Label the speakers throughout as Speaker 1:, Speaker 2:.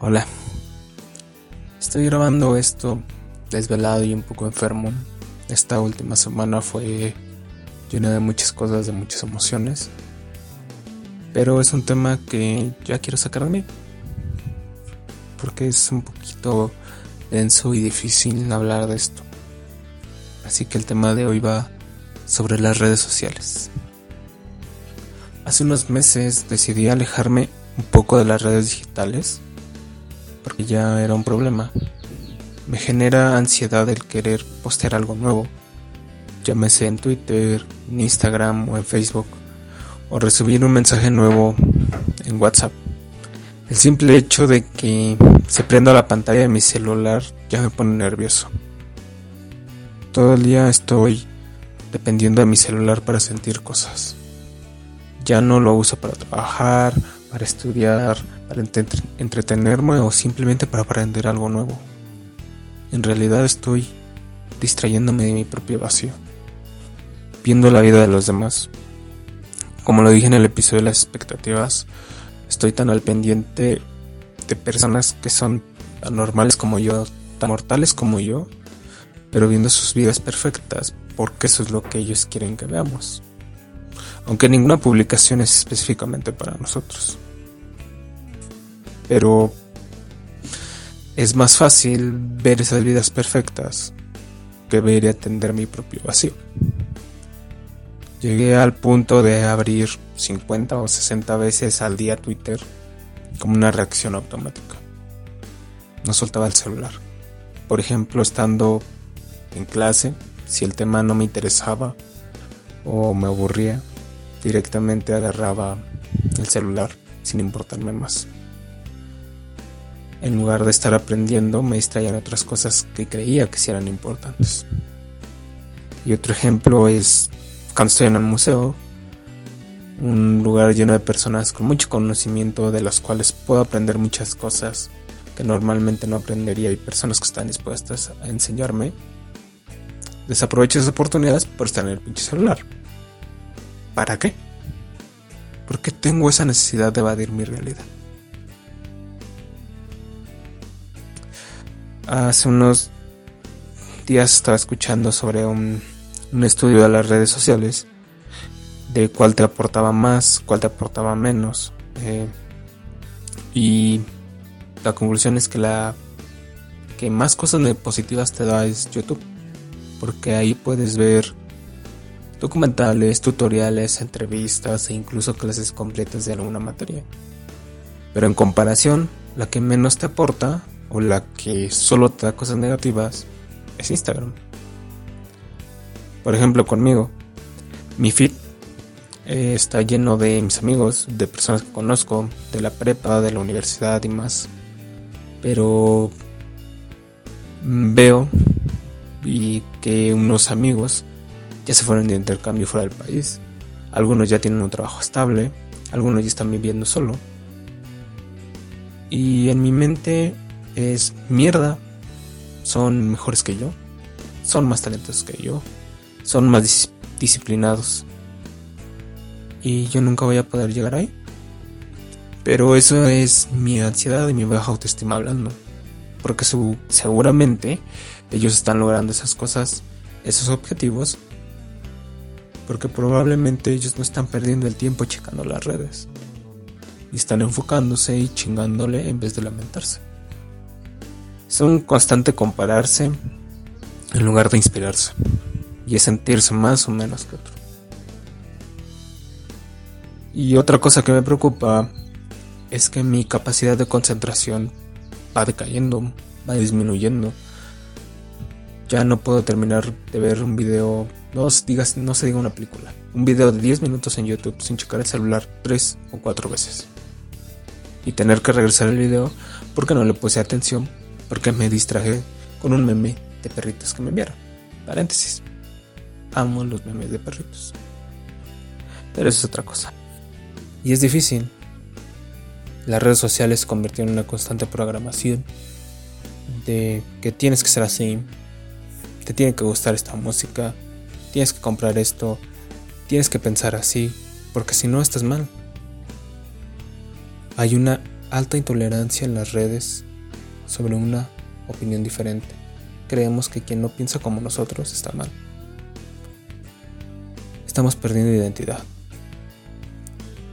Speaker 1: Hola. Estoy grabando esto desvelado y un poco enfermo. Esta última semana fue llena de muchas cosas, de muchas emociones. Pero es un tema que ya quiero sacar de mí. Porque es un poquito denso y difícil hablar de esto. Así que el tema de hoy va sobre las redes sociales. Hace unos meses decidí alejarme un poco de las redes digitales porque ya era un problema. Me genera ansiedad el querer postear algo nuevo, llámese en Twitter, en Instagram o en Facebook, o recibir un mensaje nuevo en WhatsApp. El simple hecho de que se prenda la pantalla de mi celular ya me pone nervioso. Todo el día estoy dependiendo de mi celular para sentir cosas. Ya no lo uso para trabajar, para estudiar, para entretenerme o simplemente para aprender algo nuevo. En realidad estoy distrayéndome de mi propio vacío, viendo la vida de los demás. Como lo dije en el episodio de las expectativas, estoy tan al pendiente de personas que son tan como yo, tan mortales como yo, pero viendo sus vidas perfectas, porque eso es lo que ellos quieren que veamos. Aunque ninguna publicación es específicamente para nosotros pero es más fácil ver esas vidas perfectas que ver y atender mi propio vacío. Llegué al punto de abrir 50 o 60 veces al día Twitter como una reacción automática. No soltaba el celular. Por ejemplo, estando en clase, si el tema no me interesaba o me aburría, directamente agarraba el celular sin importarme más en lugar de estar aprendiendo, me distraían otras cosas que creía que sí eran importantes. Y otro ejemplo es cuando estoy en el museo, un lugar lleno de personas con mucho conocimiento de las cuales puedo aprender muchas cosas que normalmente no aprendería y personas que están dispuestas a enseñarme. Desaprovecho esas oportunidades por estar en el pinche celular. ¿Para qué? Porque tengo esa necesidad de evadir mi realidad. Hace unos días estaba escuchando sobre un, estudio de las redes sociales de cuál te aportaba más, cuál te aportaba menos. Eh, y la conclusión es que la que más cosas positivas te da es YouTube. Porque ahí puedes ver documentales, tutoriales, entrevistas e incluso clases completas de alguna materia. Pero en comparación, la que menos te aporta o la que solo te da cosas negativas es Instagram. Por ejemplo, conmigo, mi feed eh, está lleno de mis amigos, de personas que conozco, de la prepa, de la universidad y más. Pero veo y que unos amigos ya se fueron de intercambio fuera del país. Algunos ya tienen un trabajo estable, algunos ya están viviendo solo. Y en mi mente es mierda. Son mejores que yo. Son más talentosos que yo. Son más disciplinados. Y yo nunca voy a poder llegar ahí. Pero eso es mi ansiedad y mi baja autoestima hablando. Porque seguramente ellos están logrando esas cosas, esos objetivos. Porque probablemente ellos no están perdiendo el tiempo checando las redes. Y están enfocándose y chingándole en vez de lamentarse. Es un constante compararse en lugar de inspirarse. Y es sentirse más o menos que otro. Y otra cosa que me preocupa es que mi capacidad de concentración va decayendo, va disminuyendo. Ya no puedo terminar de ver un video, no, digas, no se diga una película, un video de 10 minutos en YouTube sin checar el celular 3 o 4 veces. Y tener que regresar el video porque no le puse atención porque me distraje con un meme de perritos que me enviaron. Paréntesis. Amo los memes de perritos. Pero eso es otra cosa. Y es difícil. Las redes sociales se convirtieron en una constante programación de que tienes que ser así, te tiene que gustar esta música, tienes que comprar esto, tienes que pensar así, porque si no estás mal. Hay una alta intolerancia en las redes sobre una opinión diferente. Creemos que quien no piensa como nosotros está mal. Estamos perdiendo identidad.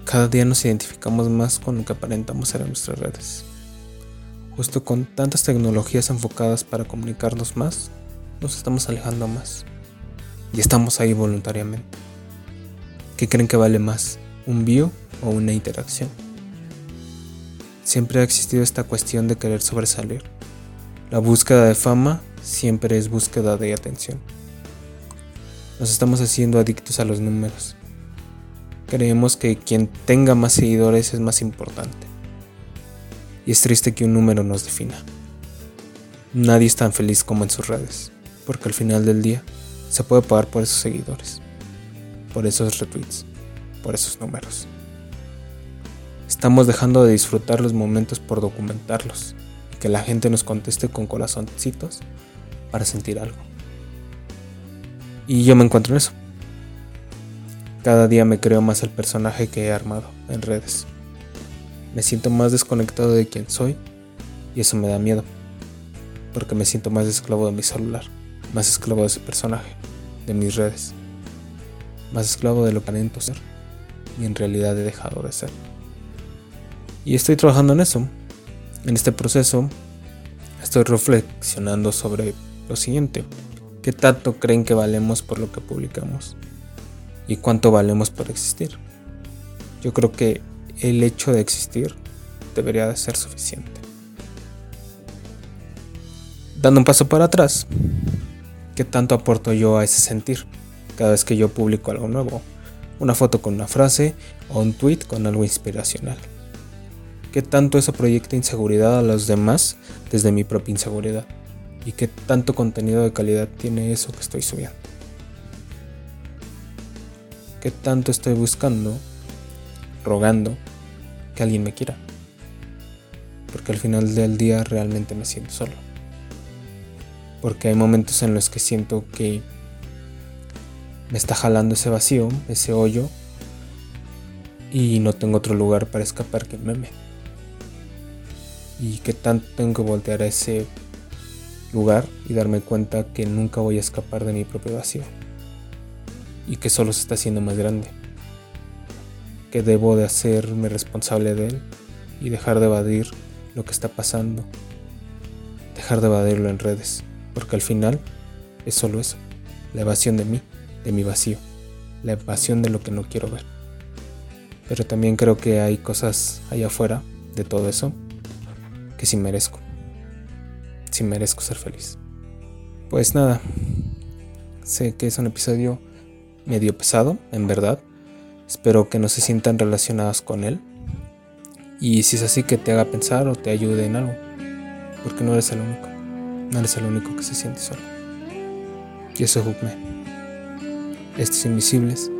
Speaker 1: Cada día nos identificamos más con lo que aparentamos ser en nuestras redes. Justo con tantas tecnologías enfocadas para comunicarnos más, nos estamos alejando más. Y estamos ahí voluntariamente. ¿Qué creen que vale más? ¿Un bio o una interacción? Siempre ha existido esta cuestión de querer sobresalir. La búsqueda de fama siempre es búsqueda de atención. Nos estamos haciendo adictos a los números. Creemos que quien tenga más seguidores es más importante. Y es triste que un número nos defina. Nadie es tan feliz como en sus redes, porque al final del día se puede pagar por esos seguidores, por esos retweets, por esos números. Estamos dejando de disfrutar los momentos por documentarlos y que la gente nos conteste con corazoncitos para sentir algo. Y yo me encuentro en eso. Cada día me creo más el personaje que he armado en redes. Me siento más desconectado de quien soy y eso me da miedo. Porque me siento más esclavo de mi celular, más esclavo de ese personaje, de mis redes, más esclavo de lo que aparento ser y en realidad he dejado de ser. Y estoy trabajando en eso. En este proceso estoy reflexionando sobre lo siguiente. ¿Qué tanto creen que valemos por lo que publicamos? ¿Y cuánto valemos por existir? Yo creo que el hecho de existir debería de ser suficiente. Dando un paso para atrás, ¿qué tanto aporto yo a ese sentir? Cada vez que yo publico algo nuevo, una foto con una frase o un tweet con algo inspiracional qué tanto eso proyecta inseguridad a los demás desde mi propia inseguridad y qué tanto contenido de calidad tiene eso que estoy subiendo. Qué tanto estoy buscando, rogando que alguien me quiera. Porque al final del día realmente me siento solo. Porque hay momentos en los que siento que me está jalando ese vacío, ese hoyo, y no tengo otro lugar para escapar que el meme y que tanto tengo que voltear a ese lugar y darme cuenta que nunca voy a escapar de mi propio vacío y que solo se está haciendo más grande, que debo de hacerme responsable de él y dejar de evadir lo que está pasando, dejar de evadirlo en redes, porque al final es solo eso, la evasión de mí, de mi vacío, la evasión de lo que no quiero ver. Pero también creo que hay cosas allá afuera de todo eso que sí merezco. Sí merezco ser feliz. Pues nada, sé que es un episodio medio pesado, en verdad. Espero que no se sientan relacionados con él. Y si es así, que te haga pensar o te ayude en algo. Porque no eres el único. No eres el único que se siente solo. Yo soy Hukme. Estos Invisibles.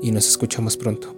Speaker 1: Y nos escuchamos pronto.